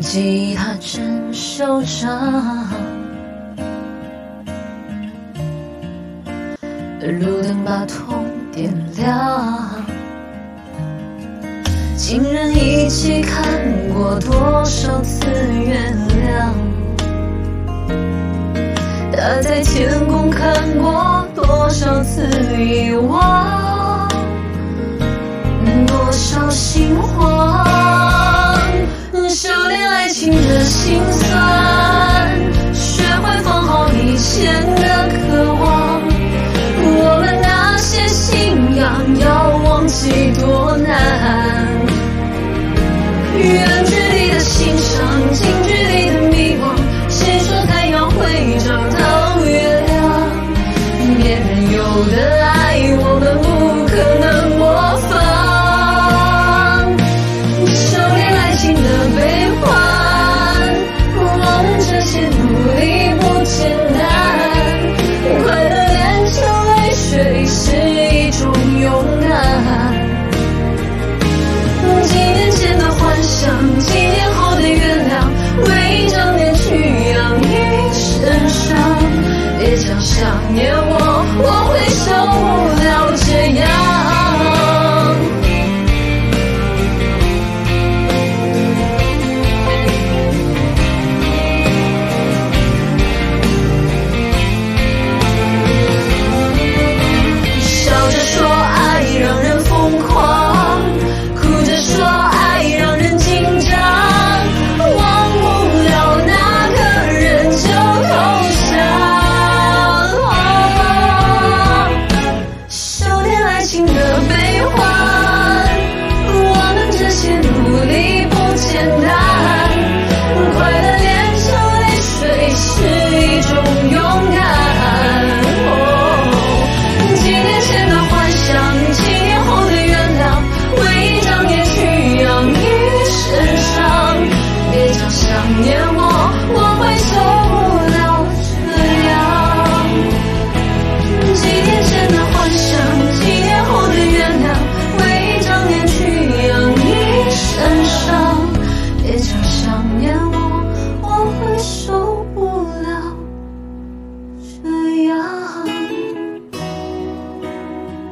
吉他真嚣张，路灯把痛点亮。情人一起看过多少次原谅？他在天空看过多少次遗忘？对爱情的心酸，学会放好以前的渴望。我们那些信仰要忘记多难。们这